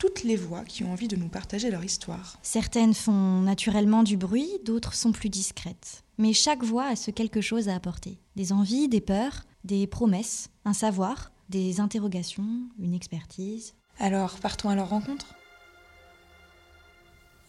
toutes les voix qui ont envie de nous partager leur histoire. Certaines font naturellement du bruit, d'autres sont plus discrètes. Mais chaque voix a ce quelque chose à apporter. Des envies, des peurs, des promesses, un savoir, des interrogations, une expertise. Alors, partons à leur rencontre?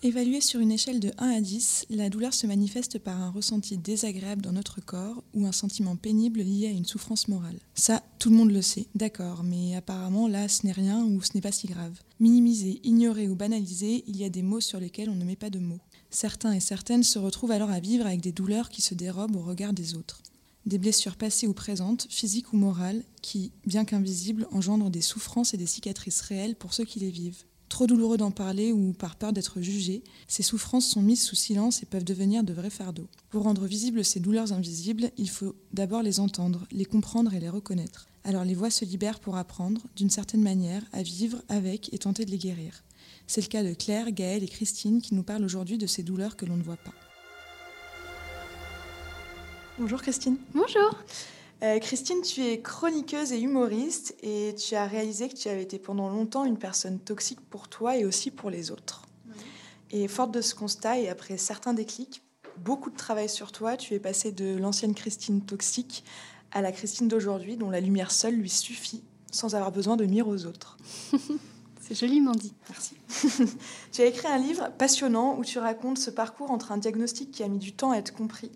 Évaluée sur une échelle de 1 à 10, la douleur se manifeste par un ressenti désagréable dans notre corps ou un sentiment pénible lié à une souffrance morale. Ça, tout le monde le sait, d'accord, mais apparemment là, ce n'est rien ou ce n'est pas si grave. Minimisé, ignoré ou banalisé, il y a des mots sur lesquels on ne met pas de mots. Certains et certaines se retrouvent alors à vivre avec des douleurs qui se dérobent au regard des autres. Des blessures passées ou présentes, physiques ou morales, qui, bien qu'invisibles, engendrent des souffrances et des cicatrices réelles pour ceux qui les vivent. Trop douloureux d'en parler ou par peur d'être jugé, ces souffrances sont mises sous silence et peuvent devenir de vrais fardeaux. Pour rendre visibles ces douleurs invisibles, il faut d'abord les entendre, les comprendre et les reconnaître. Alors les voix se libèrent pour apprendre, d'une certaine manière, à vivre avec et tenter de les guérir. C'est le cas de Claire, Gaëlle et Christine qui nous parlent aujourd'hui de ces douleurs que l'on ne voit pas. Bonjour Christine. Bonjour. Euh, Christine, tu es chroniqueuse et humoriste et tu as réalisé que tu avais été pendant longtemps une personne toxique pour toi et aussi pour les autres. Et forte de ce constat et après certains déclics, beaucoup de travail sur toi, tu es passée de l'ancienne Christine toxique à la Christine d'aujourd'hui dont la lumière seule lui suffit sans avoir besoin de nuire aux autres. C'est joliment dit. Merci. tu as écrit un livre passionnant où tu racontes ce parcours entre un diagnostic qui a mis du temps à être compris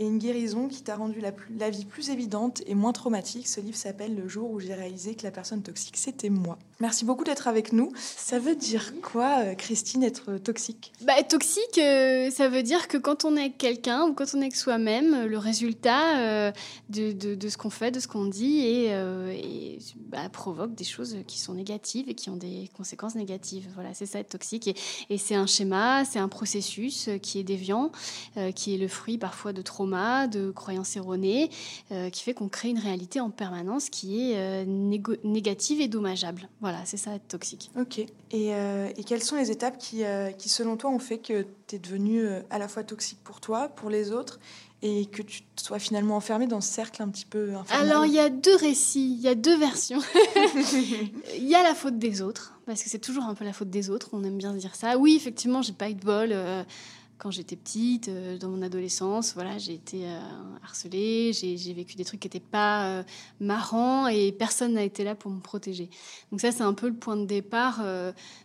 et une guérison qui t'a rendu la, vie plus évidente et moins traumatique. Ce livre s'appelle Le jour où j'ai réalisé que la personne toxique, c'était moi. Merci beaucoup d'être avec nous. Ça veut dire quoi, euh, Christine, être toxique? Bah, Toxique, euh, ça veut dire que quand on est quelqu'un ou quand on est avec soi-même, le résultat euh, de, ce qu'on fait, de ce qu'on dit, et bah, provoque des choses qui sont négatives et qui ont des conséquences négatives. Voilà, c'est ça être toxique. Et, c'est un schéma, c'est un processus qui est déviant, qui est le fruit parfois de traumas de croyances erronées, euh, qui fait qu'on crée une réalité en permanence qui est euh, négative et dommageable. Voilà, c'est ça être toxique. Ok. Et, euh, et, quelles sont les étapes qui, qui, selon toi, ont fait que tu es devenu à la fois toxique pour toi, pour les autres et que tu sois finalement enfermé dans ce cercle un petit peu infernal. Alors, il y a deux récits, il y a deux versions. Il y a la faute des autres, parce que c'est toujours un peu la faute des autres, on aime bien dire ça. Oui, effectivement, j'ai pas eu de bol quand j'étais petite, euh, dans mon adolescence, voilà, j'ai été euh, harcelée, j'ai vécu des trucs qui n'étaient pas euh, marrants et personne n'a été là pour me protéger. Donc ça, c'est un peu le point de départ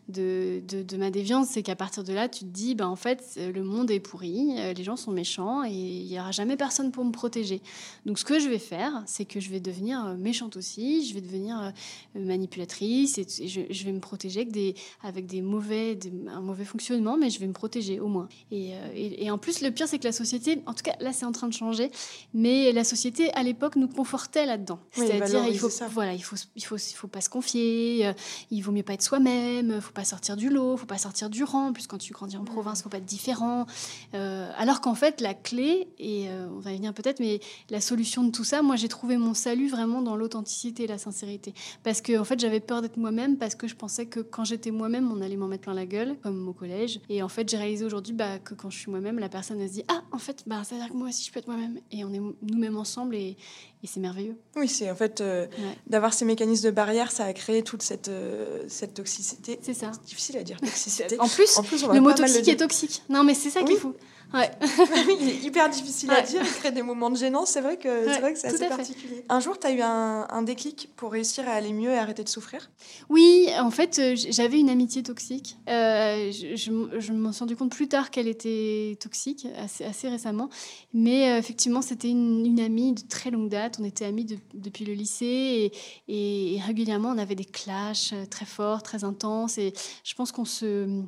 de, ma déviance, c'est qu'à partir de là, tu te dis, bah, en fait, le monde est pourri, les gens sont méchants et il n'y aura jamais personne pour me protéger. Donc ce que je vais faire, c'est que je vais devenir méchante aussi, je vais devenir manipulatrice et, je, vais me protéger avec des, avec des mauvais, un mauvais fonctionnement, mais je vais me protéger au moins. Euh, et, en plus, le pire, c'est que la société, en tout cas, là, c'est en train de changer, mais la société, à l'époque, nous confortait là-dedans. C'est-à-dire, il faut, voilà, il faut, il faut, il faut pas se confier, euh, il vaut mieux pas être soi-même, il faut pas sortir du lot, il faut pas sortir du rang. Plus quand tu grandis en province, il faut pas être différent. Euh, alors qu'en fait, la clé, et on va y venir peut-être, mais la solution de tout ça, moi, j'ai trouvé mon salut vraiment dans l'authenticité et la sincérité. Parce que, en fait, j'avais peur d'être moi-même parce que je pensais que quand j'étais moi-même, on allait m'en mettre plein la gueule, comme au collège. Et en fait, j'ai réalisé aujourd'hui bah, que quand je suis moi-même, la personne elle se dit Ah, en fait, bah, ça veut dire que moi aussi je peux être moi-même. Et on est nous-mêmes ensemble et, et c'est merveilleux. Oui, c'est en fait euh, d'avoir ces mécanismes de barrière, ça a créé toute cette, euh, cette toxicité. C'est ça. C'est difficile à dire, toxicité. en plus, en plus le mot toxique est toxique. Non, mais c'est ça qu'il faut. Ouais. il est hyper difficile à dire, il crée des moments de gênance, c'est vrai que c'est vrai que c'est assez particulier. Un jour, tu as eu un, un, déclic pour réussir à aller mieux et arrêter de souffrir? Oui, en fait, euh, j'avais une amitié toxique. Euh, je, je, m'en suis rendu compte plus tard qu'elle était toxique, assez, assez récemment. Mais euh, effectivement, c'était une, une, amie de très longue date. On était amis depuis le lycée et, et, régulièrement, on avait des clashs très forts, très intenses. Et je pense qu'on se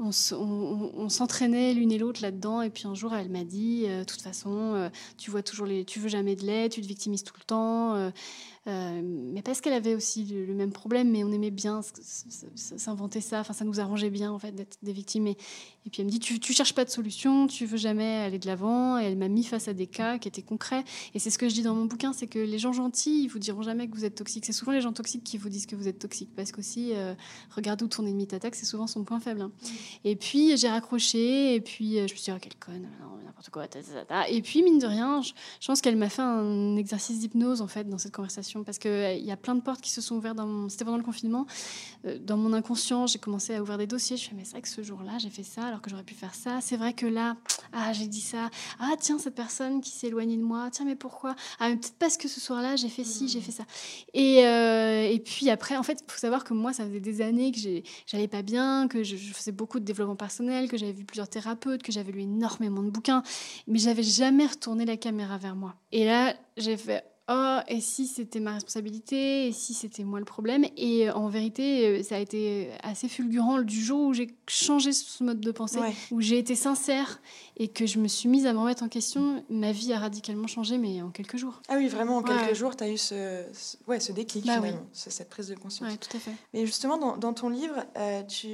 on, s'entraînait l'une et l'autre là-dedans. Et puis un jour, elle m'a dit, euh, de toute façon, euh, tu vois toujours les, tu veux jamais de lait, tu te victimises tout le temps. Euh, Euh, mais parce qu'elle avait aussi le, même problème, mais on aimait bien s'inventer ça. Enfin, ça nous arrangeait bien en fait d'être des victimes. Et, et, puis elle me dit, tu, tu cherches pas de solution, tu veux jamais aller de l'avant. Et elle m'a mis face à des cas qui étaient concrets. Et c'est ce que je dis dans mon bouquin, c'est que les gens gentils, ils vous diront jamais que vous êtes toxique. C'est souvent les gens toxiques qui vous disent que vous êtes toxique, parce qu'aussi, euh, regarde où ton ennemi t'attaque, c'est souvent son point faible. Hein. Et puis j'ai raccroché, et puis je me suis dit, oh, quelle conne, n'importe quoi. Et puis mine de rien, je, je pense qu'elle m'a fait un exercice d'hypnose en fait dans cette conversation parce qu'il euh, y a plein de portes qui se sont ouvertes. Dans C'était pendant le confinement. Euh, dans mon inconscient, j'ai commencé à ouvrir des dossiers. Je me suis mais c'est vrai que ce jour-là, j'ai fait ça alors que j'aurais pu faire ça. C'est vrai que là, ah, j'ai dit ça. Ah, tiens, cette personne qui s'est éloignée de moi. Tiens, mais pourquoi? Ah, mais peut-être parce que ce soir-là, j'ai fait ci, j'ai fait ça. Et, euh, et puis après, en fait, il faut savoir que moi, ça faisait des années que j'allais pas bien, que je, je, faisais beaucoup de développement personnel, que j'avais vu plusieurs thérapeutes, que j'avais lu énormément de bouquins, mais j'avais jamais retourné la caméra vers moi. Et là, j'ai fait oh, et si c'était ma responsabilité, et si c'était moi le problème? Et euh, en vérité, euh, ça a été assez fulgurant du jour où j'ai changé ce mode de pensée, où j'ai été sincère et que je me suis mise à me remettre en question. Ma vie a radicalement changé, mais en quelques jours. Ah oui, vraiment, en quelques jours, tu as eu ce, ouais, ce déclic, bah finalement, cette prise de conscience. Oui, tout à fait. Mais justement, dans, dans ton livre, euh, tu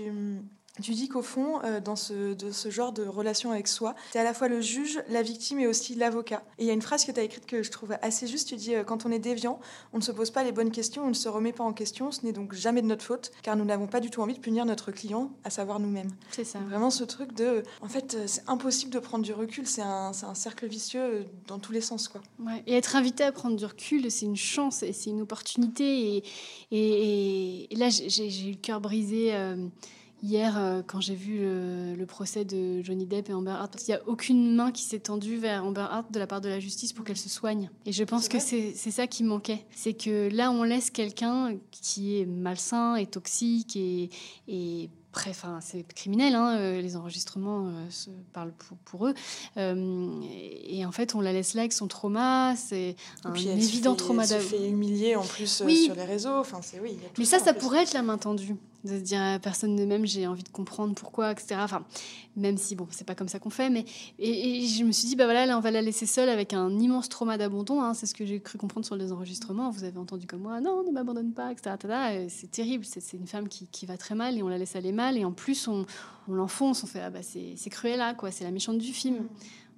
tu dis qu'au fond, euh, dans ce, de ce genre de relation avec soi, tu es à la fois le juge, la victime et aussi l'avocat. Et il y a une phrase que tu as écrite que je trouve assez juste. Tu dis euh, Quand on est déviant, on ne se pose pas les bonnes questions, on ne se remet pas en question. Ce n'est donc jamais de notre faute, car nous n'avons pas du tout envie de punir notre client, à savoir nous-mêmes. C'est ça. Vraiment ce truc de. En fait, euh, c'est impossible de prendre du recul. C'est un, un, cercle vicieux dans tous les sens. Quoi. Ouais. Et être invité à prendre du recul, c'est une chance et c'est une opportunité. Et, et, et là, j'ai eu le cœur brisé. Hier, euh, quand j'ai vu le, procès de Johnny Depp et Amber Heard, il n'y a aucune main qui s'est tendue vers Amber Heard de la part de la justice pour qu'elle se soigne. Et je pense que c'est ça qui manquait. C'est que là, on laisse quelqu'un qui est malsain et toxique et, et Enfin, c'est criminel, hein, euh, les enregistrements euh, se parlent pour, eux. et en fait, on la laisse là avec son trauma, c'est un évident trauma d'avoir. Elle se fait humilier en plus sur les réseaux. Enfin, oui, Mais ça, ça pourrait être la main tendue de se dire personne de même, j'ai envie de comprendre pourquoi, etc. Enfin, même si, bon, c'est pas comme ça qu'on fait, mais. Et, je me suis dit, bah voilà, là, on va la laisser seule avec un immense trauma d'abandon. Hein, c'est ce que j'ai cru comprendre sur les enregistrements. Vous avez entendu comme moi, non, ne m'abandonne pas, etc. C'est terrible. C'est une femme qui, qui, va très mal et on la laisse aller mal. Et en plus, on, on l'enfonce. On fait, ah bah, c'est cruel là, quoi. C'est la méchante du film. Mm.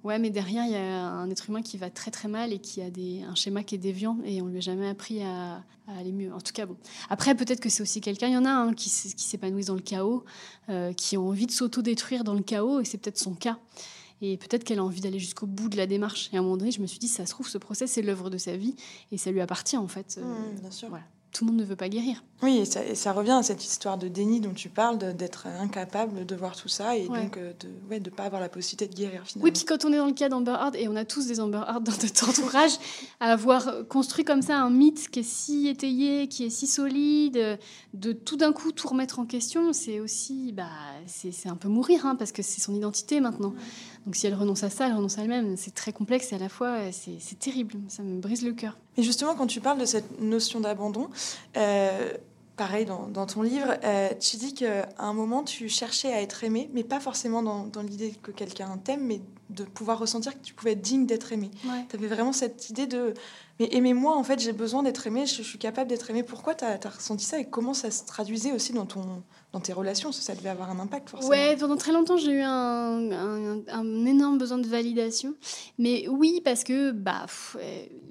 Ouais, mais derrière, il y a un être humain qui va très très mal et qui a des, un schéma qui est déviant et on lui a jamais appris à, aller mieux. En tout cas, bon. Après, peut-être que c'est aussi quelqu'un, il y en a un qui, qui s'épanouissent dans le chaos, euh, qui ont envie de s'auto-détruire dans le chaos et c'est peut-être son cas. Et peut-être qu'elle a envie d'aller jusqu'au bout de la démarche. Et à un moment donné, je me suis dit, ça se trouve, ce procès, c'est l'œuvre de sa vie et ça lui appartient en fait. Mmh, bien sûr. Voilà tout le monde ne veut pas guérir. Oui, et ça, revient à cette histoire de déni dont tu parles, d'être incapable de voir tout ça et donc euh, de ne ouais, de pas avoir la possibilité de guérir finalement. Oui, puis quand on est dans le cas d'Amber Heard, et on a tous des Amber Heard dans notre entourage, à avoir construit comme ça un mythe qui est si étayé, qui est si solide, de tout d'un coup tout remettre en question, c'est aussi, bah, c'est un peu mourir, hein, parce que c'est son identité maintenant. Donc si elle renonce à ça, elle renonce à elle-même. C'est très complexe et à la fois, c'est terrible. Ça me brise le cœur. Et justement, quand tu parles de cette notion d'abandon, euh, pareil dans, dans, ton livre, euh, tu dis qu'à un moment, tu cherchais à être aimé, mais pas forcément dans, dans l'idée que quelqu'un t'aime, mais de pouvoir ressentir que tu pouvais être digne d'être aimé. Tu avais vraiment cette idée de mais aimez-moi, en fait, j'ai besoin d'être aimé, je, suis capable d'être aimé. Pourquoi tu as, ressenti ça et comment ça se traduisait aussi dans, ton, dans tes relations Ça devait avoir un impact, forcément. Ouais, pendant très longtemps, j'ai eu un, énorme besoin de validation. Mais oui, parce que, bah,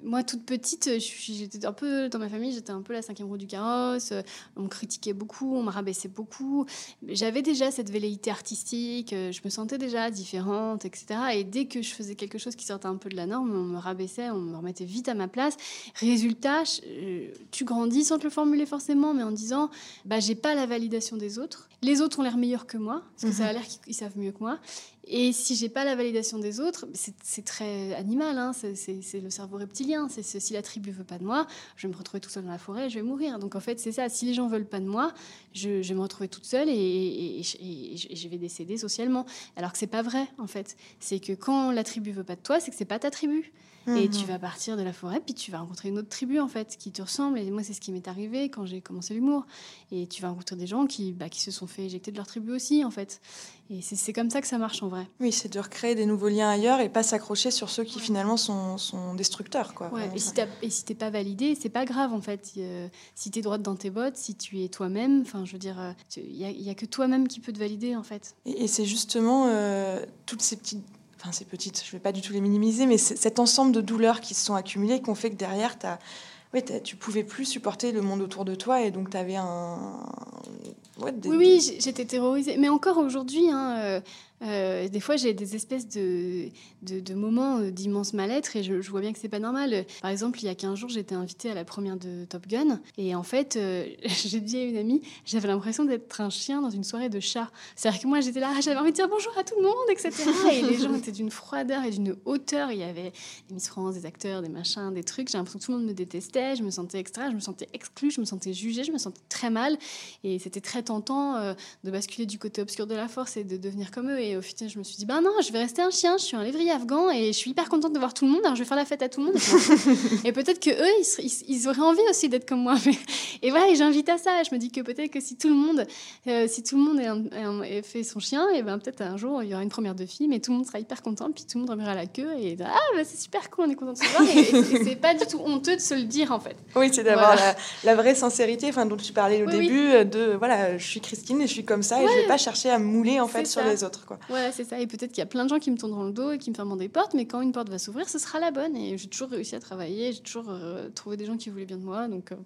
moi, toute petite, j'étais un peu, dans ma famille, j'étais un peu la cinquième roue du carrosse. On me critiquait beaucoup, on me rabaissait beaucoup. J'avais déjà cette velléité artistique, je me sentais déjà différente, etc. Et dès que je faisais quelque chose qui sortait un peu de la norme, on me rabaissait, on me remettait vite à ma place. Résultat, euh, tu grandis sans te le formuler forcément, mais en disant bah, j'ai pas la validation des autres. Les autres ont l'air meilleurs que moi, parce que ça a mhm. l'air qu'ils savent mieux que moi. Et si j'ai pas la validation des autres, c'est très animal, hein, c'est le cerveau reptilien. C'est si la tribu veut pas de moi, je vais me retrouver tout seul dans la forêt, je vais mourir. Donc en fait, c'est ça. Si les gens veulent pas de moi, je, vais me retrouver toute seule et, je vais décéder socialement. Alors que c'est pas vrai, en fait. C'est que quand la tribu veut pas de toi, c'est que c'est pas ta tribu. Et Mhm. tu vas partir de la forêt, puis tu vas rencontrer une autre tribu, en fait, qui te ressemble. Et moi, c'est ce qui m'est arrivé quand j'ai commencé l'humour. Et tu vas rencontrer des gens qui, bah, qui se sont fait éjecter de leur tribu aussi, en fait. Et c'est comme ça que ça marche, en vrai. Oui, c'est de recréer des nouveaux liens ailleurs et pas s'accrocher sur ceux qui finalement sont, sont destructeurs. Quoi, Ouais, et si et si t'es pas validé, c'est pas grave en fait. Euh, si t'es droite dans tes bottes, si tu es toi-même, enfin je veux dire, il y, a- y a que toi-même qui peut te valider en fait. Et, et c'est justement euh, toutes ces petites, enfin ces petites, je vais pas du tout les minimiser, mais cet ensemble de douleurs qui se sont accumulées qui ont fait que derrière, ouais, t'as- tu pouvais plus supporter le monde autour de toi et donc tu avais un. Oui, oui, j'étais terrorisée. Mais encore aujourd'hui, hein, euh, euh, des fois j'ai des espèces de, de, de moments euh, d'immense mal-être et je, je vois bien que c'est pas normal. Par exemple, il y a 15 jours, j'étais invitée à la première de Top Gun et en fait, euh, j'ai dit à une amie, j'avais l'impression d'être un chien dans une soirée de chat. C'est-à-dire que moi j'étais là, j'avais envie de dire bonjour à tout le monde, etc. Et les gens étaient d'une froideur et d'une hauteur. Il y avait des Miss France, des acteurs, des machins, des trucs. J'ai l'impression que tout le monde me détestait, je me sentais extra, je me sentais exclue, je me sentais jugée, je me sentais très mal. Et c'était très tentant euh, de basculer du côté obscur de la force et de devenir comme eux. Et au final, je me suis dit, ben non, je vais rester un chien, je suis un lévrier afghan et je suis hyper contente de voir tout le monde, alors je vais faire la fête à tout le monde. et peut-être que eux, ils, seraient- ils- ils auraient envie aussi d'être comme moi. Mais- Et voilà, et j'invite à ça. Je me dis que peut-être que si tout le monde, euh, si tout le monde est un- est un- est fait son chien, et ben peut-être un jour, il y aura une première de filles, mais tout le monde sera hyper content, puis tout le monde remuera la queue et ah, bah, c'est super cool, on est content de se voir. Et, et- et c'est pas du tout honteux de se le dire en fait. Oui, c'est d'avoir Voilà. la, la vraie sincérité, enfin dont tu parlais au Oui, début, de voilà, je suis Christine et je suis comme ça et je vais pas chercher à me mouler en fait sur les autres. Quoi. Ouais, c'est ça. Et peut-être qu'il y a plein de gens qui me tourneront le dos et qui me fermeront des portes, mais quand une porte va s'ouvrir, ce sera la bonne. Et j'ai toujours réussi à travailler, j'ai toujours euh, trouvé des gens qui voulaient bien de moi. Donc, euh,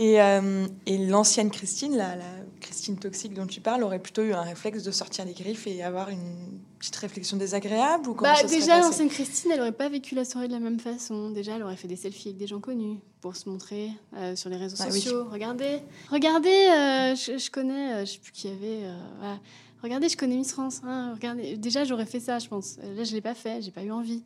Et, euh, et l'ancienne Christine, la, la Christine toxique dont tu parles, aurait plutôt eu un réflexe de sortir les griffes et avoir une petite réflexion désagréable ou comment bah, ça déjà, l'ancienne Christine, elle aurait pas vécu la soirée de la même façon. Déjà, elle aurait fait des selfies avec des gens connus pour se montrer euh, sur les réseaux Ah oui. sociaux. Regardez, regardez, euh, je, je connais, je sais plus qui y avait. voilà. Regardez, je connais Miss France. hein, regardez. Déjà, j'aurais fait ça, je pense. Euh, Là, je l'ai pas fait, j'ai pas eu envie.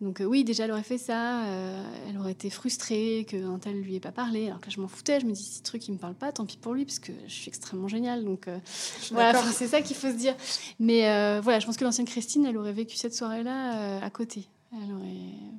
Donc euh, oui, déjà, elle aurait fait ça. euh, elle aurait été frustrée qu'un tel lui ait pas parlé. Alors que là, je m'en foutais. Je me dis, si ce truc, il me parle pas, tant pis pour lui, parce que je suis extrêmement géniale. Donc euh, voilà, c'est ça qu'il faut se dire. Mais voilà, je pense que l'ancienne Christine, elle aurait vécu cette soirée-là à côté. Elle aurait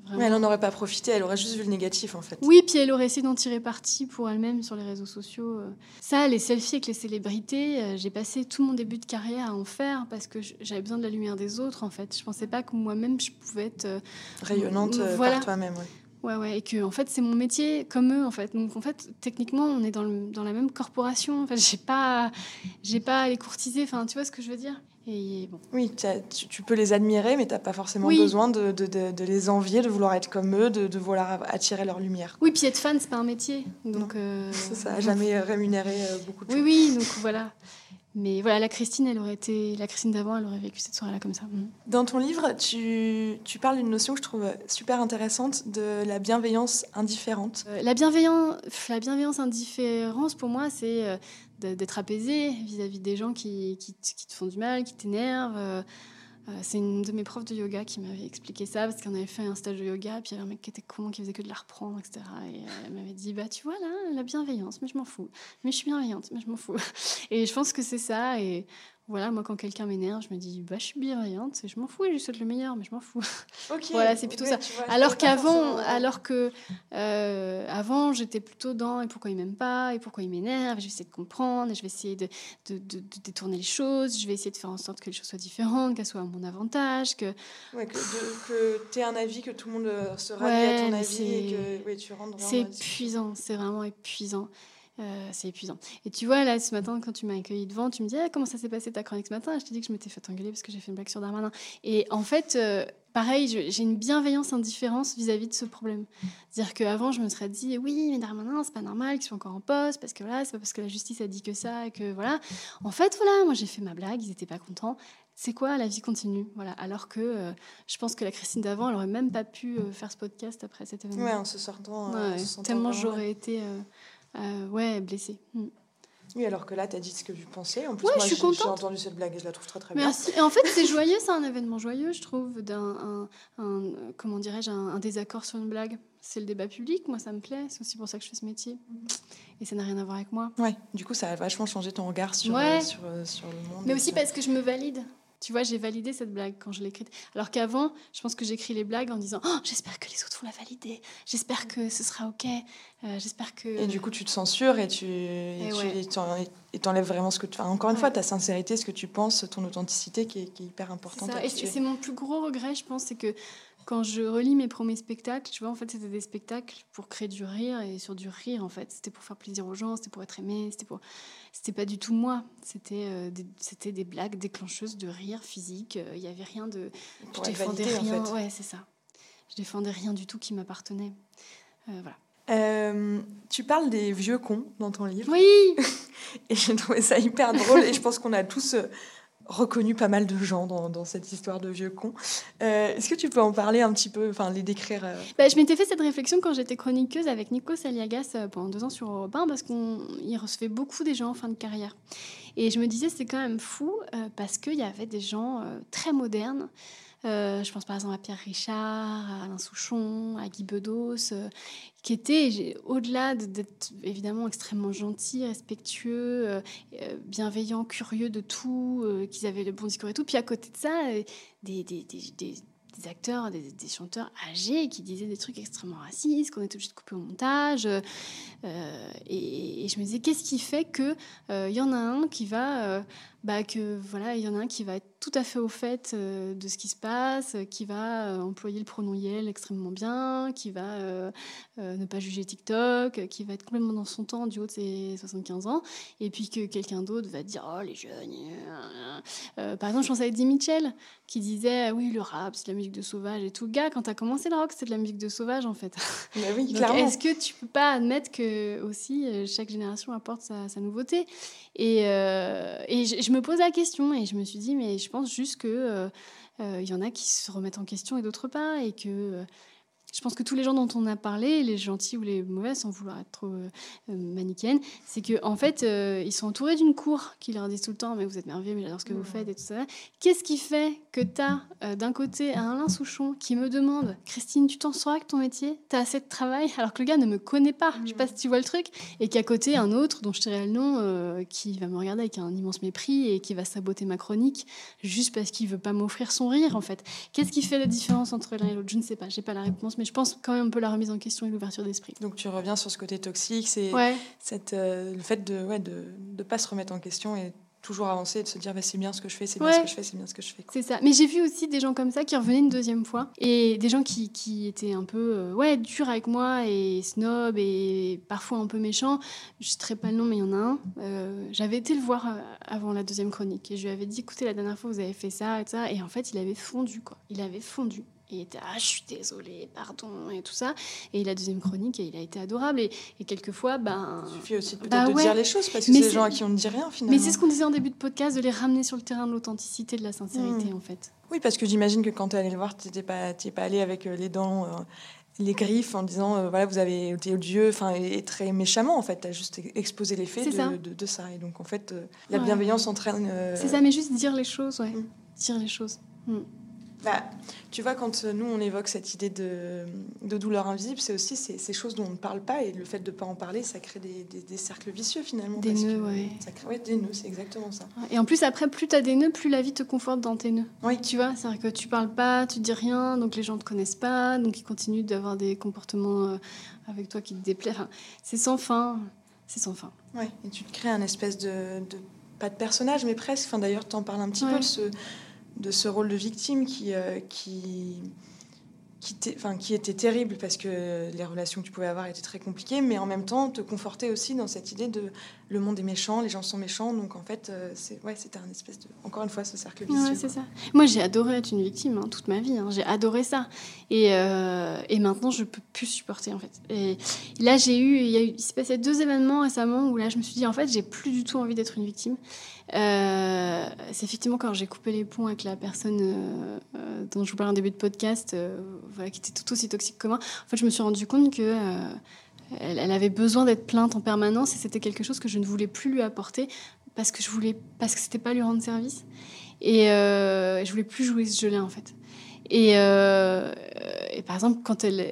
vraiment... Mais elle n'en aurait pas profité, elle aurait juste vu le négatif en fait. Oui, puis elle aurait essayé d'en tirer parti pour elle-même sur les réseaux sociaux. euh. Ça, les selfies avec les célébrités, euh, j'ai passé tout mon début de carrière à en faire parce que j'avais besoin de la lumière des autres, en fait. Je pensais pas que moi-même, je pouvais être... euh, Rayonnante Voilà. par toi-même. ouais. Ouais, ouais, et que en fait c'est mon métier comme eux en fait. Donc en fait techniquement on est dans, le- dans la même corporation. En fait j'ai pas j'ai pas à les courtiser. Enfin tu vois ce que je veux dire? Et bon. Oui, tu, tu peux les admirer, mais tu n'as pas forcément Oui. besoin de, de- de- de les envier, de vouloir être comme eux, de, vouloir attirer leur lumière. Oui puis être fan c'est pas un métier. Donc euh, Ça, n'a jamais rémunéré euh, beaucoup de Oui choses. oui donc voilà. Mais voilà la Christine elle aurait été la Christine d'avant elle aurait vécu cette soirée là comme ça. Mm. Dans ton livre, tu, tu parles d'une notion que je trouve super intéressante de la bienveillance indifférente. Euh, la bienveillance la bienveillance indifférence pour moi c'est euh, d'être apaisé vis-à-vis des gens qui, qui, qui te font du mal, qui t'énervent. euh, Euh, c'est une de mes profs de yoga qui m'avait expliqué ça parce qu'on avait fait un stage de yoga, puis il y avait un mec qui était con, qui faisait que de la reprendre, etc. Et euh, elle m'avait dit Bah, tu vois, là, la bienveillance, mais je m'en fous. Mais je suis bienveillante, mais je m'en fous. Et je pense que c'est ça. Et voilà, moi, quand quelqu'un m'énerve, je me dis Bah, je suis bienveillante, je m'en fous, et je lui souhaite le meilleur, mais je m'en fous. Voilà, c'est plutôt ça. vois, Alors qu'avant, alors que euh, avant, j'étais plutôt dans et pourquoi il m'aime pas et pourquoi il m'énerve. Je vais essayer de comprendre et je vais essayer de, de, de- de détourner les choses. Je vais essayer de faire en sorte que les choses soient différentes, qu'elles soient à mon avantage. Que Ouais, que, tu aies un avis, que tout le monde euh, se rallie Ouais, à ton avis et que tu rentres c'est épuisant, c'est vraiment épuisant. Euh, c'est épuisant. Et tu vois, là, ce matin, quand tu m'as accueilli devant, tu me dis Ah, comment ça s'est passé ta chronique ce matin? Je t'ai dit que je m'étais fait engueuler parce que j'ai fait une blague sur Darmanin. Et en fait, euh, pareil, j'ai une bienveillance indifférence vis-à-vis de ce problème. C'est-à-dire qu'avant, je me serais dit Oui, mais Darmanin, c'est pas normal qu'il soit encore en poste parce que voilà, c'est pas parce que la justice a dit que ça et que voilà. En fait, voilà, moi j'ai fait ma blague, ils étaient pas contents. C'est quoi La vie continue? Voilà. Alors que euh, je pense que la Christine d'avant, elle aurait même pas pu euh, faire ce podcast après cet événement. Ouais, en se sortant. euh, en Ouais, se sentant tellement j'aurais été euh, ouais, blessée. Mm. Oui, alors que là, tu as dit ce que tu pensais. En plus, Ouais, moi, je suis j'ai- entendu cette blague et je la trouve très très bien. Merci. Et en fait, c'est joyeux, c'est un événement joyeux, je trouve, d'un un, un- comment dirais-je, un, un désaccord sur une blague. C'est le débat public, moi ça me plaît, c'est aussi pour ça que je fais ce métier. Et ça n'a rien à voir avec moi. Ouais, du coup, ça a vachement changé ton regard sur, Ouais. euh, sur, euh, sur le monde. Mais aussi parce que je me valide. Tu vois, j'ai validé cette blague quand je l'ai écrite. Alors qu'avant, je pense que j'écris les blagues en disant oh, J'espère que les autres vont la valider. J'espère que ce sera OK. Euh, j'espère que. Et du coup, tu te censures et tu et t'enlèves vraiment ce que tu. encore une fois, ta sincérité, ce que tu penses, ton authenticité qui est, qui est hyper importante. Et c'est mon plus gros regret, je pense, c'est que quand je relis mes premiers spectacles, tu vois, en fait, c'était des spectacles pour créer du rire et sur du rire, en fait. C'était pour faire plaisir aux gens, c'était pour être aimé, c'était pour. C'était pas du tout moi. C'était euh, des, c'était des blagues déclencheuses de rire physique. Il n'y avait rien de. Pour je défendais rien. En fait. Ouais, c'est ça. Je défendais rien du tout qui m'appartenait. Euh, voilà. Euh, tu parles des vieux cons dans ton livre. Oui Et j'ai trouvé ça hyper drôle et je pense qu'on a tous reconnu pas mal de gens dans, cette histoire de vieux cons. Euh, est-ce que tu peux en parler un petit peu, enfin les décrire euh? Bah, Je m'étais fait cette réflexion quand j'étais chroniqueuse avec Nico Saliagas euh, pendant deux ans sur Europe 1 parce qu'il recevait beaucoup des gens en fin de carrière. Et je me disais c'est quand même fou parce qu'il y avait des gens très modernes euh, je pense par exemple à Pierre Richard, à Alain Souchon, à Guy Bedos, euh, qui étaient, au-delà d'être évidemment extrêmement gentils, respectueux, euh, bienveillants, curieux de tout, qu'ils avaient le bon discours et tout. Puis à côté de ça, des, acteurs, des, chanteurs âgés qui disaient des trucs extrêmement racistes, qu'on était obligé de couper au montage. et, je me disais, qu'est-ce qui fait qu'il il y en a un qui va bah, que voilà, il y en a un qui va être tout à fait au fait euh, de ce qui se passe, qui va euh, employer le pronom Yel extrêmement bien, qui va euh, ne pas juger TikTok, qui va être complètement dans son temps du haut de ses 75 ans, et puis que quelqu'un d'autre va dire oh les jeunes. par exemple, je pense à Eddie Mitchell qui disait oui le rap c'est de la musique de sauvage et tout. Gars, quand tu as commencé le rock, c'était de la musique de sauvage en fait. Bah oui, clairement. Est-ce que tu peux pas admettre que aussi chaque génération apporte sa, nouveauté? Et, et je, je me pose la question et je me suis dit, mais je pense juste que euh, euh, il y en a qui se remettent en question et d'autres pas, et que euh, je pense que tous les gens dont on a parlé, les gentils ou les mauvais, sans vouloir être trop euh, euh, manichéenne, c'est qu'en en fait, euh, ils sont entourés d'une cour qui leur dit tout le temps Mais vous êtes merveilleux, mais j'adore ce que vous faites et tout ça. Qu'est-ce qui fait que tu as d'un côté un Alain Souchon qui me demande Christine, tu t'en sors avec ton métier? Tu as assez de travail? Alors que le gars ne me connaît pas. Je sais pas si tu vois le truc. Et qu'à côté, un autre, dont je dirais le nom, qui va me regarder avec un immense mépris et qui va saboter ma chronique juste parce qu'il veut pas m'offrir son rire, en fait. Qu'est-ce qui fait la différence entre l'un et l'autre? Je ne sais pas. J'ai pas la réponse, mais je pense quand même un peu la remise en question et l'ouverture d'esprit. Donc tu reviens sur ce côté toxique, c'est cette, euh, le fait de ne ouais, de, de pas se remettre en question et toujours avancer et de se dire bah, c'est bien ce que je fais, c'est bien ce que je fais, c'est bien ce que je fais. C'est ça. Mais j'ai vu aussi des gens comme ça qui revenaient une deuxième fois et des gens qui, qui étaient un peu euh, ouais durs avec moi et snob et parfois un peu méchants. Je ne sais pas le nom, mais il y en a un. Euh, j'avais été le voir avant la deuxième chronique et je lui avais dit écoutez, la dernière fois vous avez fait ça et ça. Et en fait, il avait fondu quoi. Il avait fondu. Et il était ah je suis désolée, pardon et tout ça. Et la deuxième chronique, il a été adorable et, quelquefois ben. Il suffit aussi peut-être bah de dire les choses parce que c'est des gens à qui on ne dit rien finalement. Mais c'est ce qu'on disait en début de podcast, de les ramener sur le terrain de l'authenticité, de la sincérité hmm. en fait. Oui, parce que j'imagine que quand tu es allé le voir, tu n'es pas, pas allé avec euh, les dents. Euh, les griffes en disant euh, voilà vous avez été odieux enfin et, très méchamment en fait tu as juste exposé les faits de, de, ça et donc en fait la bienveillance entraîne c'est ça mais juste dire les choses ouais hmm. dire les choses hmm. Bah, tu vois, quand nous, on évoque cette idée de, de douleur invisible, c'est aussi ces, ces, choses dont on ne parle pas. Et le fait de ne pas en parler, ça crée des, des, cercles vicieux, finalement. Des nœuds, oui. Ça crée, des nœuds, c'est exactement ça. Et en plus, après, plus tu as des nœuds, plus la vie te conforte dans tes nœuds. Oui. Tu vois, c'est-à-dire que tu parles pas, tu dis rien, donc les gens ne te connaissent pas, donc ils continuent d'avoir des comportements euh, avec toi qui te déplaisent. c'est sans fin. C'est sans fin. Oui, et tu te crées un espèce de, de pas de personnage, mais presque. Enfin, D'ailleurs, tu en parles un petit peu ce de ce rôle de victime qui, euh, qui, qui, enfin, qui était terrible parce que les relations que tu pouvais avoir étaient très compliquées, mais en même temps te conforter aussi dans cette idée de le monde est méchant, les gens sont méchants, donc en fait, euh, c'est, ouais, c'était un espèce de, encore une fois, ce cercle vicieux. c'est ça. Moi, j'ai adoré être une victime hein, toute ma vie, hein. j'ai adoré ça, et, euh, et, maintenant, je peux plus supporter en fait. Et là, j'ai eu, il, y a eu, il s'est passé deux événements récemment où là, je me suis dit, en fait, j'ai plus du tout envie d'être une victime. Euh, c'est effectivement quand j'ai coupé les ponts avec la personne euh, euh, dont je vous parlais en début de podcast, voilà, qui était tout aussi toxique que moi. En fait, je me suis rendu compte que elle, avait besoin d'être plainte en permanence et c'était quelque chose que je ne voulais plus lui apporter parce que je voulais, parce que c'était pas lui rendre service et je voulais plus jouer ce jeu-là en fait. Par exemple, quand elle,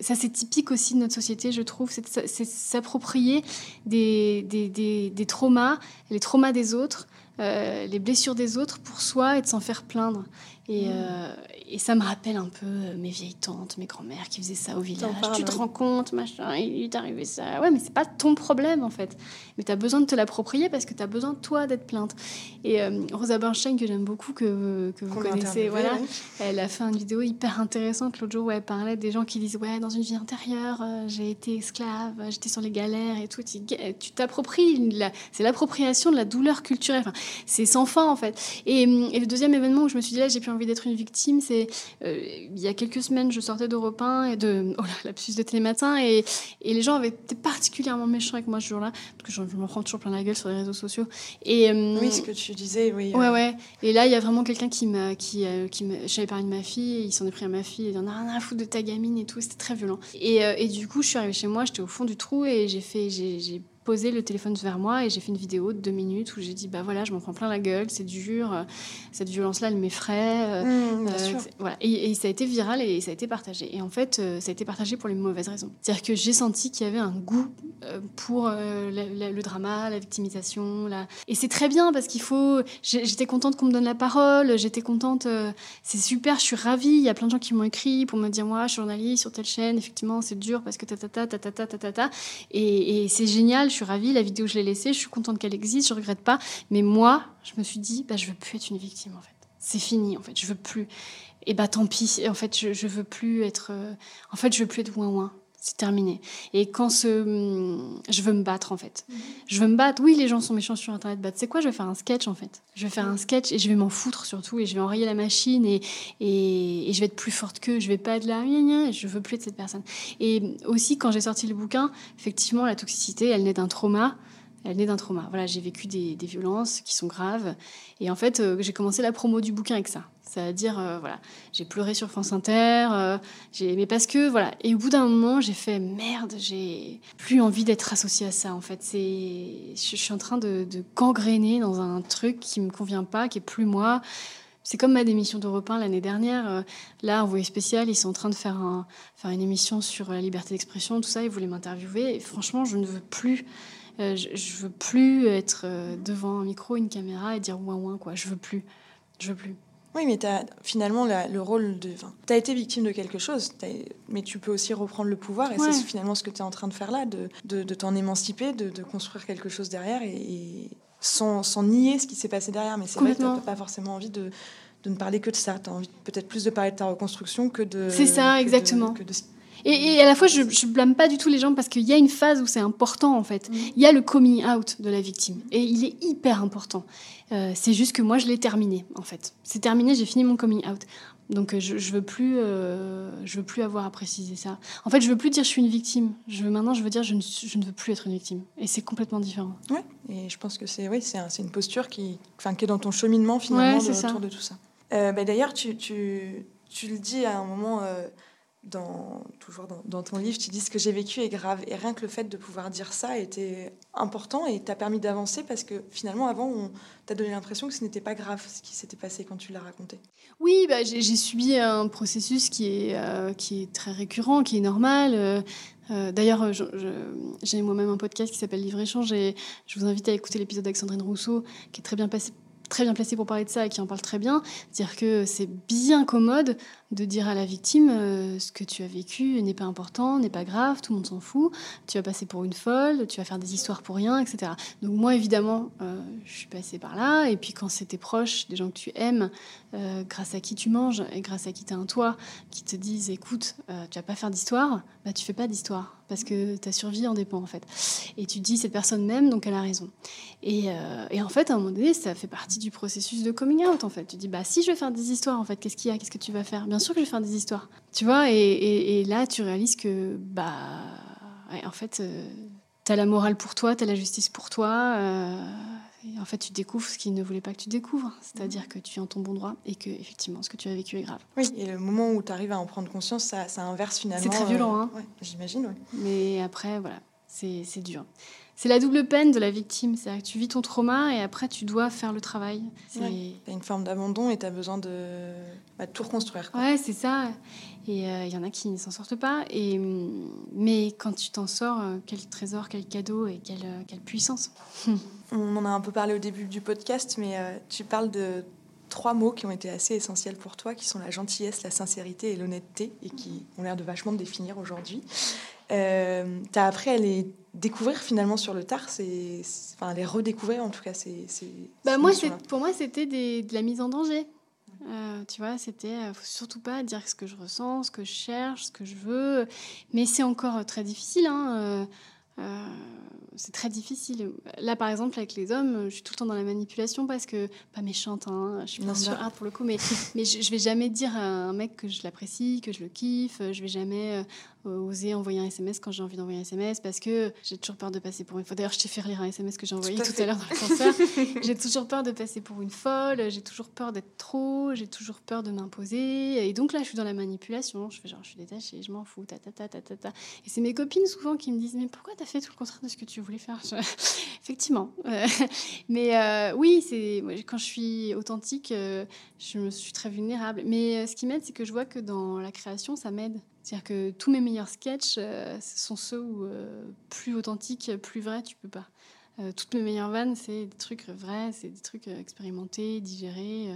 ça c'est typique aussi de notre société, je trouve, c'est s'approprier des, des, des, des, traumas, les traumas des autres, euh, les blessures des autres pour soi et de s'en faire plaindre. Et, Mmh. euh, et ça me rappelle un peu euh, mes vieilles tantes, mes grands-mères qui faisaient ça au village. parles, tu te rends compte, machin, il est arrivé ça. Ouais, mais c'est pas ton problème en fait. Mais tu as besoin de te l'approprier parce que tu as besoin, toi, d'être plainte. Et euh, Rosa Bernstein, que j'aime beaucoup, que, que vous Qu'on connaissez, voilà, ouais. elle a fait une vidéo hyper intéressante l'autre jour où elle parlait des gens qui disent Ouais, dans une vie antérieure, euh, j'ai été esclave, j'étais sur les galères et tout. Tu tu t'appropries, la- c'est l'appropriation de la douleur culturelle. Enfin, c'est sans fin en fait. Et, et le deuxième événement où je me suis dit Là, j'ai plus envie d'être une victime, c'est euh, il y a quelques semaines, je sortais d'Europe 1 et de. Oh là, lapsus de Télématin, et, et les gens avaient été particulièrement méchants avec moi ce jour-là, parce que je, je me prends toujours plein la gueule sur les réseaux sociaux. Et, hum, Oui, ce que tu disais, oui. Ouais, euh, ouais. Et là, il y a vraiment quelqu'un qui m'a. Qui, euh, qui m'a- J'avais parlé de ma fille, et il s'en est pris à ma fille, et il en a rien à foutre de ta gamine et tout. C'était très violent. Et, euh, et du coup, je suis arrivée chez moi, j'étais au fond du trou, et j'ai fait. J'ai j'ai posé le téléphone vers moi, et j'ai fait une vidéo de deux minutes où j'ai dit Bah voilà, je m'en prends plein la gueule, c'est dur, euh, cette violence-là, elle m'effraie. euh, Mmh, euh, c'est- voilà. et, et ça a été viral et ça a été partagé. Et en fait, ça a été partagé pour les mauvaises raisons. C'est-à-dire que j'ai senti qu'il y avait un goût pour la- la- le drama, la victimisation. La... Et c'est très bien parce qu'il faut. J'étais contente qu'on me donne la parole, j'étais contente. c'est super, je suis ravie. Il y a plein de gens qui m'ont écrit pour me dire Moi, je suis journaliste sur telle chaîne, effectivement, c'est dur parce que ta ta ta ta ta ta ta ta ta. Et, et c'est génial, je suis ravie. La vidéo, je l'ai laissée, je suis contente qu'elle existe, je regrette pas. Mais moi, je me suis dit bah, Je veux plus être une victime en fait. C'est fini en fait, je veux plus. Et bah tant pis, en fait, je, je veux plus être. euh, en fait, je veux plus être ouin ouin. C'est terminé. Et quand ce. hum, Je veux me battre, en fait. Je veux me battre. Oui, les gens sont méchants sur Internet. Bah, sais quoi, je vais faire un sketch, en fait. Je vais faire un sketch et je vais m'en foutre, surtout. Et je vais enrayer la machine et, et, et je vais être plus forte qu'eux. Je vais pas être là, je veux plus être cette personne. Et aussi, quand j'ai sorti le bouquin, effectivement, la toxicité, elle naît d'un trauma. Elle naît d'un trauma. Voilà, j'ai vécu des, violences qui sont graves. Et en fait, euh, j'ai commencé la promo du bouquin avec ça. C'est-à-dire, euh, voilà, j'ai pleuré sur France Inter, euh, j'ai- mais parce que, voilà. Et au bout d'un moment, j'ai fait merde, j'ai plus envie d'être associée à ça, en fait. C'est, je, suis en train de, de gangréner dans un truc qui me convient pas, qui est plus moi. C'est comme ma démission d'Europe 1 l'année dernière. Là, Envoyé spécial, ils sont en train de faire, un, faire une émission sur la liberté d'expression, tout ça. Ils voulaient m'interviewer. Et franchement, je ne veux plus. Euh, je, je veux plus être euh, devant un micro, une caméra et dire ouin ouin, quoi. Je veux plus. Je veux plus. Oui, mais as, finalement, la- le rôle de. Tu as été victime de quelque chose, mais tu peux aussi reprendre le pouvoir, et Ouais. c'est finalement ce que tu es en train de faire là, de, de, de t'en émanciper, de, de construire quelque chose derrière, et, et sans, sans nier ce qui s'est passé derrière. Mais c'est vrai que tu Complètement. pas forcément envie de, de ne parler que de ça. Tu as envie peut-être plus de parler de ta reconstruction que de. C'est ça, que de- exactement. que de- Et, et à la fois, je, je blâme pas du tout les gens parce qu'il y a une phase où c'est important en fait. Il y a le coming out de la victime et il est hyper important. Euh, c'est juste que moi, je l'ai terminé en fait. C'est terminé, j'ai fini mon coming out. Donc euh, je, je veux plus, euh, je veux plus avoir à préciser ça. En fait, je veux plus dire je suis une victime. Je veux maintenant, je veux dire je ne, je ne veux plus être une victime. Et c'est complètement différent. Ouais, et je pense que c'est oui, c'est un- c'est une posture qui, enfin, qui est dans ton cheminement finalement Ouais, de, autour de tout ça. Euh, bah, D'ailleurs, tu, tu, tu le dis à un moment, toujours dans, ton livre, tu dis ce que j'ai vécu est grave. Et rien que le fait de pouvoir dire ça était important et t'a permis d'avancer parce que finalement, avant, on t'a donné l'impression que ce n'était pas grave ce qui s'était passé quand tu l'as raconté. Oui, bah, j'ai subi un processus qui est, euh, qui est très récurrent, qui est normal. Euh, euh, D'ailleurs, j'ai moi-même un podcast qui s'appelle Livre Échange et je vous invite à écouter l'épisode avec Sandrine Rousseau, qui est très bien passé très bien placé pour parler de ça et qui en parle très bien, dire que c'est bien commode de dire à la victime euh, ce que tu as vécu n'est pas important, n'est pas grave, tout le monde s'en fout, tu vas passer pour une folle, tu vas faire des histoires pour rien, etc. Donc moi évidemment, euh, je suis passée par là et puis quand c'était proche, des gens que tu aimes, euh, grâce à qui tu manges et grâce à qui tu as un toit, qui te disent écoute, tu vas pas faire d'histoire, bah tu fais pas d'histoire parce que ta survie en dépend en fait. Et tu dis cette personne m'aime donc elle a raison. Et, et en fait à un moment donné ça fait partie du processus de coming out en fait. Tu dis bah si je vais faire des histoires en fait qu'est-ce qu'il y a, qu'est-ce que tu vas faire? Bien que je vais faire des histoires. Tu vois et, et- et là tu réalises que bah ouais, en fait euh, t'as la morale pour toi, t'as la justice pour toi. euh, et en fait, tu découvres ce qu'il ne voulait pas que tu découvres, c'est-à-dire que tu es en ton bon droit et que effectivement, ce que tu as vécu est grave. Oui, et le moment où tu arrives à en prendre conscience, ça, ça inverse finalement. C'est très violent, hein. ouais, J'imagine, oui. Mais après, voilà, c'est dur. C'est la double peine de la victime. C'est-à-dire que tu vis ton trauma et après tu dois faire le travail. C'est une forme d'abandon et tu as besoin de bah, tout reconstruire. Quoi. Ouais, c'est ça. Et il euh, y en a qui ne s'en sortent pas. Et, mais quand tu t'en sors, euh, quel trésor, quel cadeau et quelle, euh, quelle puissance. On en a un peu parlé au début du podcast, mais tu parles de trois mots qui ont été assez essentiels pour toi, qui sont la gentillesse, la sincérité et l'honnêteté, et qui ont l'air de vachement te définir aujourd'hui. Euh, tu as appris à les découvrir finalement sur le tard, c'est, enfin les redécouvrir en tout cas. C'est, bah moi, c'est, pour moi, c'était de la mise en danger. Euh, tu vois, c'était euh, faut surtout pas dire ce que je ressens, ce que je cherche, ce que je veux. Mais c'est encore très difficile. Hein, c'est très difficile. Là, par exemple, avec les hommes, je suis tout le temps dans la manipulation parce que, pas méchante, hein, je suis pas sûr. pour le coup, mais, mais je, je, vais jamais dire à un mec que je l'apprécie, que je le kiffe, je vais jamais euh, oser envoyer un SMS quand j'ai envie d'envoyer un SMS parce que j'ai toujours peur de passer pour une folle. D'ailleurs, je t'ai fait lire un SMS que j'ai envoyé tout, à l'heure dans le concert. j'ai toujours peur de passer pour une folle, j'ai toujours peur d'être trop, j'ai toujours peur de m'imposer. Et donc là, je suis dans la manipulation. Je fais genre, je suis détachée, je m'en fous, ta ta ta ta ta ta. Et c'est mes copines souvent qui me disent, mais pourquoi t'as fait tout le contraire de ce que tu voulais faire Effectivement. Euh, mais euh, oui, c'est quand je suis authentique, je me suis très vulnérable. Mais ce qui m'aide, c'est que je vois que dans la création, ça m'aide. C'est-à-dire que tous mes meilleurs sketchs, euh, sont ceux où euh, plus authentiques, plus vrais, tu peux pas. Euh, toutes mes meilleures vannes, c'est des trucs vrais, c'est des trucs expérimentés, digérés.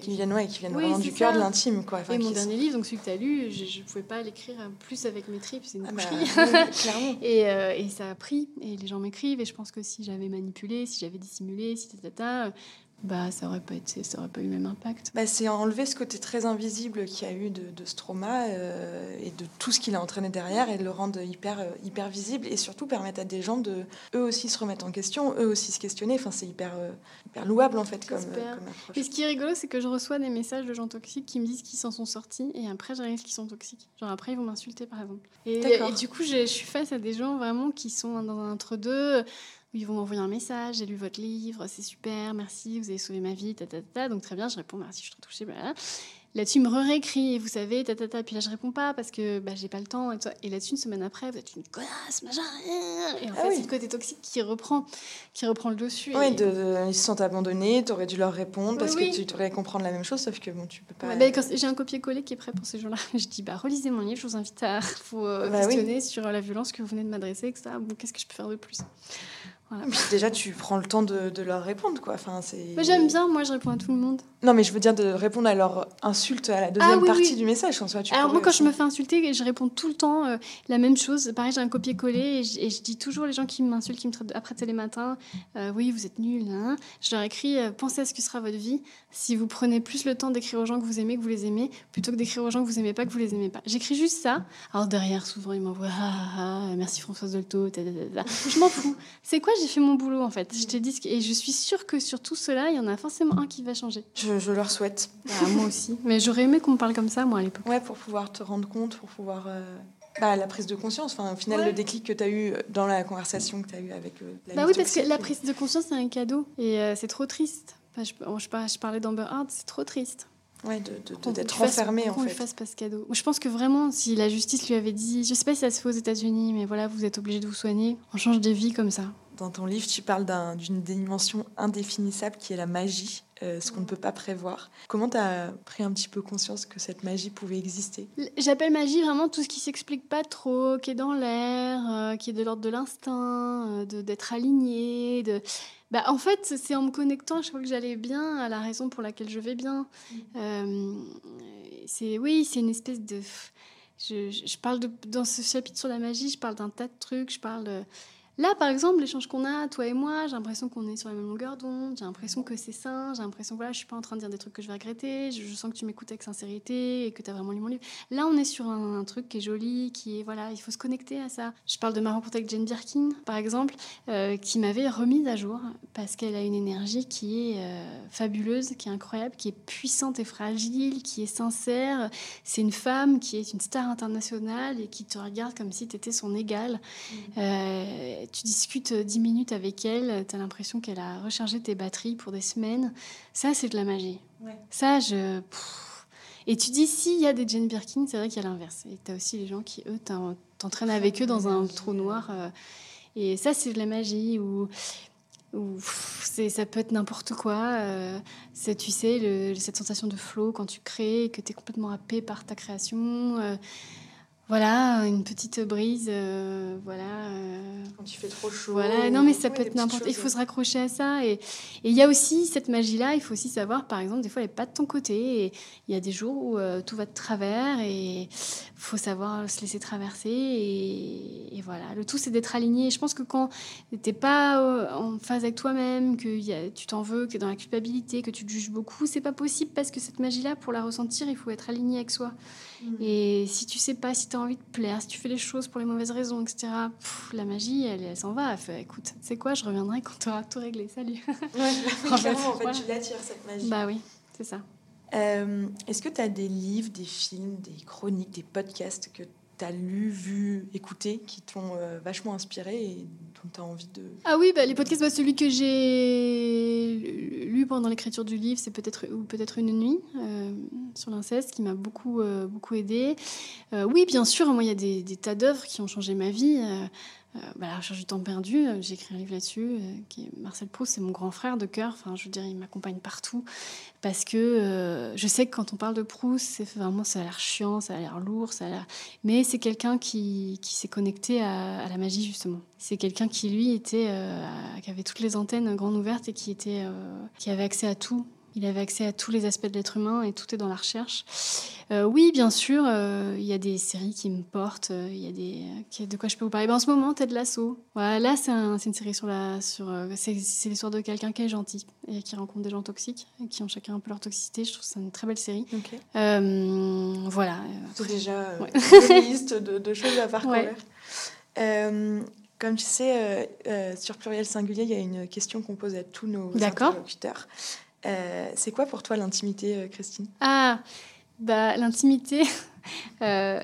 qui viennent, ouais, qui viennent vraiment du cœur, de l'intime. Quoi. et mon dernier livre, donc celui que tu as lu, je ne pouvais pas l'écrire plus avec mes tripes, c'est une ah bah, et, et, ça a pris, et les gens m'écrivent, et je pense que si j'avais manipulé, si j'avais dissimulé, si tata, bah, ça aurait pas été, ça aurait pas eu le même impact. Bah, c'est enlever ce côté très invisible qu'il y a eu de, de ce trauma euh, et de tout ce qu'il a entraîné derrière et de le rendre hyper, euh, hyper visible et surtout permettre à des gens de eux aussi se remettre en question, eux aussi se questionner. Enfin, c'est hyper, euh, hyper louable en fait comme, approche. Et ce qui est rigolo, c'est que je reçois des messages de gens toxiques qui me disent qu'ils s'en sont sortis et après je réalise qu'ils sont toxiques. Genre après ils vont m'insulter par exemple. Et, et, du coup, je suis face à des gens vraiment qui sont dans un entre-deux ils vont m'envoyer un message, j'ai lu votre livre, c'est super, merci, vous avez sauvé ma vie, ta, ta, ta. Donc très bien, je réponds merci, je suis trop touchée. Là-dessus, il me réécrit, vous savez, ta, ta, ta. Puis là, je réponds pas parce que bah, j'ai pas le temps. Et, et là-dessus, une semaine après, vous êtes une connasse, machin. Et en ah fait, c'est le côté toxique qui reprend, qui reprend le dessus. Oui, ils se sont abandonnés, tu aurais dû leur répondre parce que tu aurais comprendre la même chose, sauf que bon, tu peux pas. bah, j'ai un copier-coller qui est prêt pour ces gens-là. Je dis, bah, relisez mon livre, je vous invite à vous euh, bah questionner sur la violence que vous venez de m'adresser, etc. Bon, qu'est-ce que je peux faire de plus? Déjà, tu prends le temps de, de leur répondre, quoi. Enfin, c'est. j'aime bien, moi, je réponds à tout le monde. Non, mais je veux dire de répondre à leur insulte à la deuxième ah partie du message. En soi, tu Alors moi, quand je me fais insulter, je réponds tout le temps euh, la même chose. Pareil, j'ai un copier-coller et, je dis toujours les gens qui m'insultent, qui me traitent après les matins, euh, oui, vous êtes nuls. Hein. Je leur écris, euh, pensez à ce que sera votre vie si vous prenez plus le temps d'écrire aux gens que vous aimez, que vous les aimez, plutôt que d'écrire aux gens que vous aimez pas, que vous les aimez pas. J'écris juste ça. Alors derrière, souvent, ils m'envoient, ah, ah, ah merci Françoise Dolto. Je m'en fous. C'est quoi J'ai fait mon boulot en fait. Je te dis et je suis sûre que sur tout cela, il y en a forcément un qui va changer. Je, leur souhaite. Ah, moi aussi. Mais j'aurais aimé qu'on me parle comme ça, moi, à l'époque. Ouais, pour pouvoir te rendre compte, pour pouvoir. Euh, bah, la prise de conscience, enfin, au final, le déclic que tu as eu dans la conversation que tu as eu avec euh, la Bah oui, parce que la prise de conscience, c'est un cadeau. Et euh, c'est trop triste. je, je, parlais d'Amber Heard, c'est trop triste. Ouais, d'être enfermé en fait. Qu'on lui fasse pas ce cadeau. Je pense que vraiment, si la justice lui avait dit, je sais pas si ça se fait aux États-Unis, mais voilà, vous êtes obligé de vous soigner, on change des vies comme ça dans ton livre, tu parles d'une dimension indéfinissable qui est la magie, euh, ce qu'on ne peut pas prévoir. Comment tu as pris un petit peu conscience que cette magie pouvait exister? J'appelle magie vraiment tout ce qui s'explique pas trop, qui est dans l'air, euh, qui est de l'ordre de l'instinct, euh, d'être aligné. De... Bah, en fait, c'est en me connectant, je crois que j'allais bien à la raison pour laquelle je vais bien. Mm. c'est oui, c'est une espèce de. Je, je, parle de, dans ce chapitre sur la magie, je parle d'un tas de trucs, je parle. De, Là, par exemple, l'échange qu'on a, toi et moi, j'ai l'impression qu'on est sur la même longueur d'onde, j'ai l'impression que c'est sain, j'ai l'impression que voilà, je suis pas en train de dire des trucs que je vais regretter, je, sens que tu m'écoutes avec sincérité et que tu as vraiment lu mon livre. Là, on est sur un, truc qui est joli, qui est, voilà, il faut se connecter à ça. Je parle de ma rencontre avec Jane Birkin, par exemple, euh, qui m'avait remise à jour parce qu'elle a une énergie qui est euh, fabuleuse, qui est incroyable, qui est puissante et fragile, qui est sincère. C'est une femme qui est une star internationale et qui te regarde comme si tu étais son égale. Mmh. Euh, tu discutes euh, dix minutes avec elle, tu as l'impression qu'elle a rechargé tes batteries pour des semaines. Ça, c'est de la magie. Ça, je. Et tu dis, s'il y a des Jane Birkin, c'est vrai qu'il y a l'inverse. Et tu as aussi les gens qui, eux, t'entraînes avec eux dans un trou noir. euh, et ça, c'est de la magie. Ou, c'est- ça peut être n'importe quoi. euh, tu sais, le- cette sensation de flow quand tu crées, et que tu es complètement happé par ta création. euh, voilà, une petite brise. euh, voilà. euh, Quand tu fais trop chaud. voilà, non mais ça Ouais, peut être n'importe. Il faut se raccrocher à ça. Et et il y a aussi cette magie-là. Il faut aussi savoir, par exemple, des fois, elle n'est pas de ton côté. Et il y a des jours où euh, tout va de travers et faut savoir se laisser traverser. Et, et voilà, le tout, c'est d'être aligné. Et je pense que quand t'es pas en phase avec toi-même, que y a- tu t'en veux, que dans la culpabilité, que tu te juges beaucoup, c'est pas possible parce que cette magie-là, pour la ressentir, il faut être aligné avec soi. Mm. Et si tu sais pas, si tu as envie de plaire, si tu fais les choses pour les mauvaises raisons, etc., pff, la magie, elle, elle s'en va. Elle fait, écoute, c'est quoi, je reviendrai quand tu auras tout réglé. Salut. Ouais, En fait, clairement, en fait, voilà. tu l'attires cette magie. bah oui, c'est ça. Euh, Est-ce que tu as des livres, des films, des chroniques, des podcasts que tu as lus, vus, écoutés, qui t'ont euh, vachement inspiré et Ah oui, bah, les podcasts, bah, celui que j'ai lu pendant l'écriture du livre, c'est peut-être ou peut-être une nuit euh, sur l'inceste qui m'a beaucoup euh, beaucoup aidé. Euh, oui, bien sûr, moi il y a des tas d'œuvres qui ont changé ma vie. Euh, bah, la recherche du temps perdu, euh, j'ai écrit un livre là-dessus. euh, qui est Marcel Proust, c'est mon grand frère de cœur. Enfin, je veux dire, il m'accompagne partout parce que je sais que quand on parle de Proust, c'est vraiment ça a l'air chiant, ça a l'air lourd, ça a l'air mais c'est quelqu'un qui, qui s'est connecté à, la magie, justement. C'est quelqu'un qui, lui, était, qui avait toutes les antennes grandes ouvertes et qui, était, qui avait accès à tout. Il avait accès à tous les aspects de l'être humain et tout est dans la recherche. Euh, oui, bien sûr, euh, il y a des séries qui me portent. euh, Il y a des, de quoi je peux vous parler Ben, En ce moment, Ted Lasso. Voilà, là, c'est un- c'est une série sur la. Sur, c'est l'histoire de quelqu'un qui est gentil et qui rencontre des gens toxiques et qui ont chacun un peu leur toxicité. Je trouve c'est une très belle série. Voilà. C'est déjà Ouais. une liste de, de choses à parcourir. Ouais. Comme tu sais, euh, euh, sur Pluriel Singulier, il y a une question qu'on pose à tous nos D'accord. interlocuteurs. Euh, c'est quoi pour toi l'intimité, euh, Christine? Ah, bah, l'intimité, euh,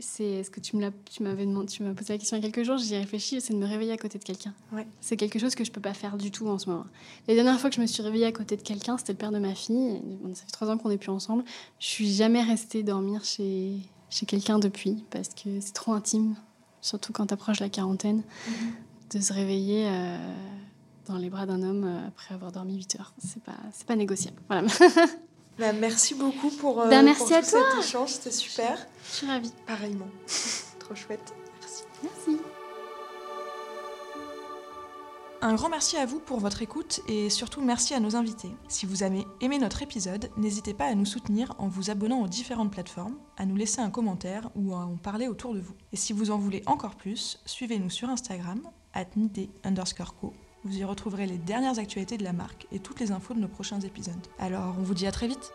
c'est ce que tu m'avais demandé, tu m'as posé la question il y a quelques jours, j'y ai réfléchi, c'est de me réveiller à côté de quelqu'un. Ouais. C'est quelque chose que je peux pas faire du tout en ce moment. La dernière fois que je me suis réveillée à côté de quelqu'un, c'était le père de ma fille. Ça fait trois ans qu'on n'est plus ensemble. Je suis jamais restée dormir chez, chez quelqu'un depuis parce que c'est trop intime, surtout quand tu approches la quarantaine, de se réveiller. euh, dans les bras d'un homme euh, après avoir dormi 8 heures. C'est pas, c'est pas négociable. Voilà. Bah, Merci beaucoup pour, euh, Bah, merci pour à tout toi. cet échange, c'était super. Je suis ravie. Pareillement. Trop chouette. Merci. Merci. Un grand merci à vous pour votre écoute et surtout merci à nos invités. Si vous avez aimé notre épisode, n'hésitez pas à nous soutenir en vous abonnant aux différentes plateformes, à nous laisser un commentaire ou à en parler autour de vous. Et si vous en voulez encore plus, suivez-nous sur Instagram, at underscore co. Vous y retrouverez les dernières actualités de la marque et toutes les infos de nos prochains épisodes. Alors, on vous dit à très vite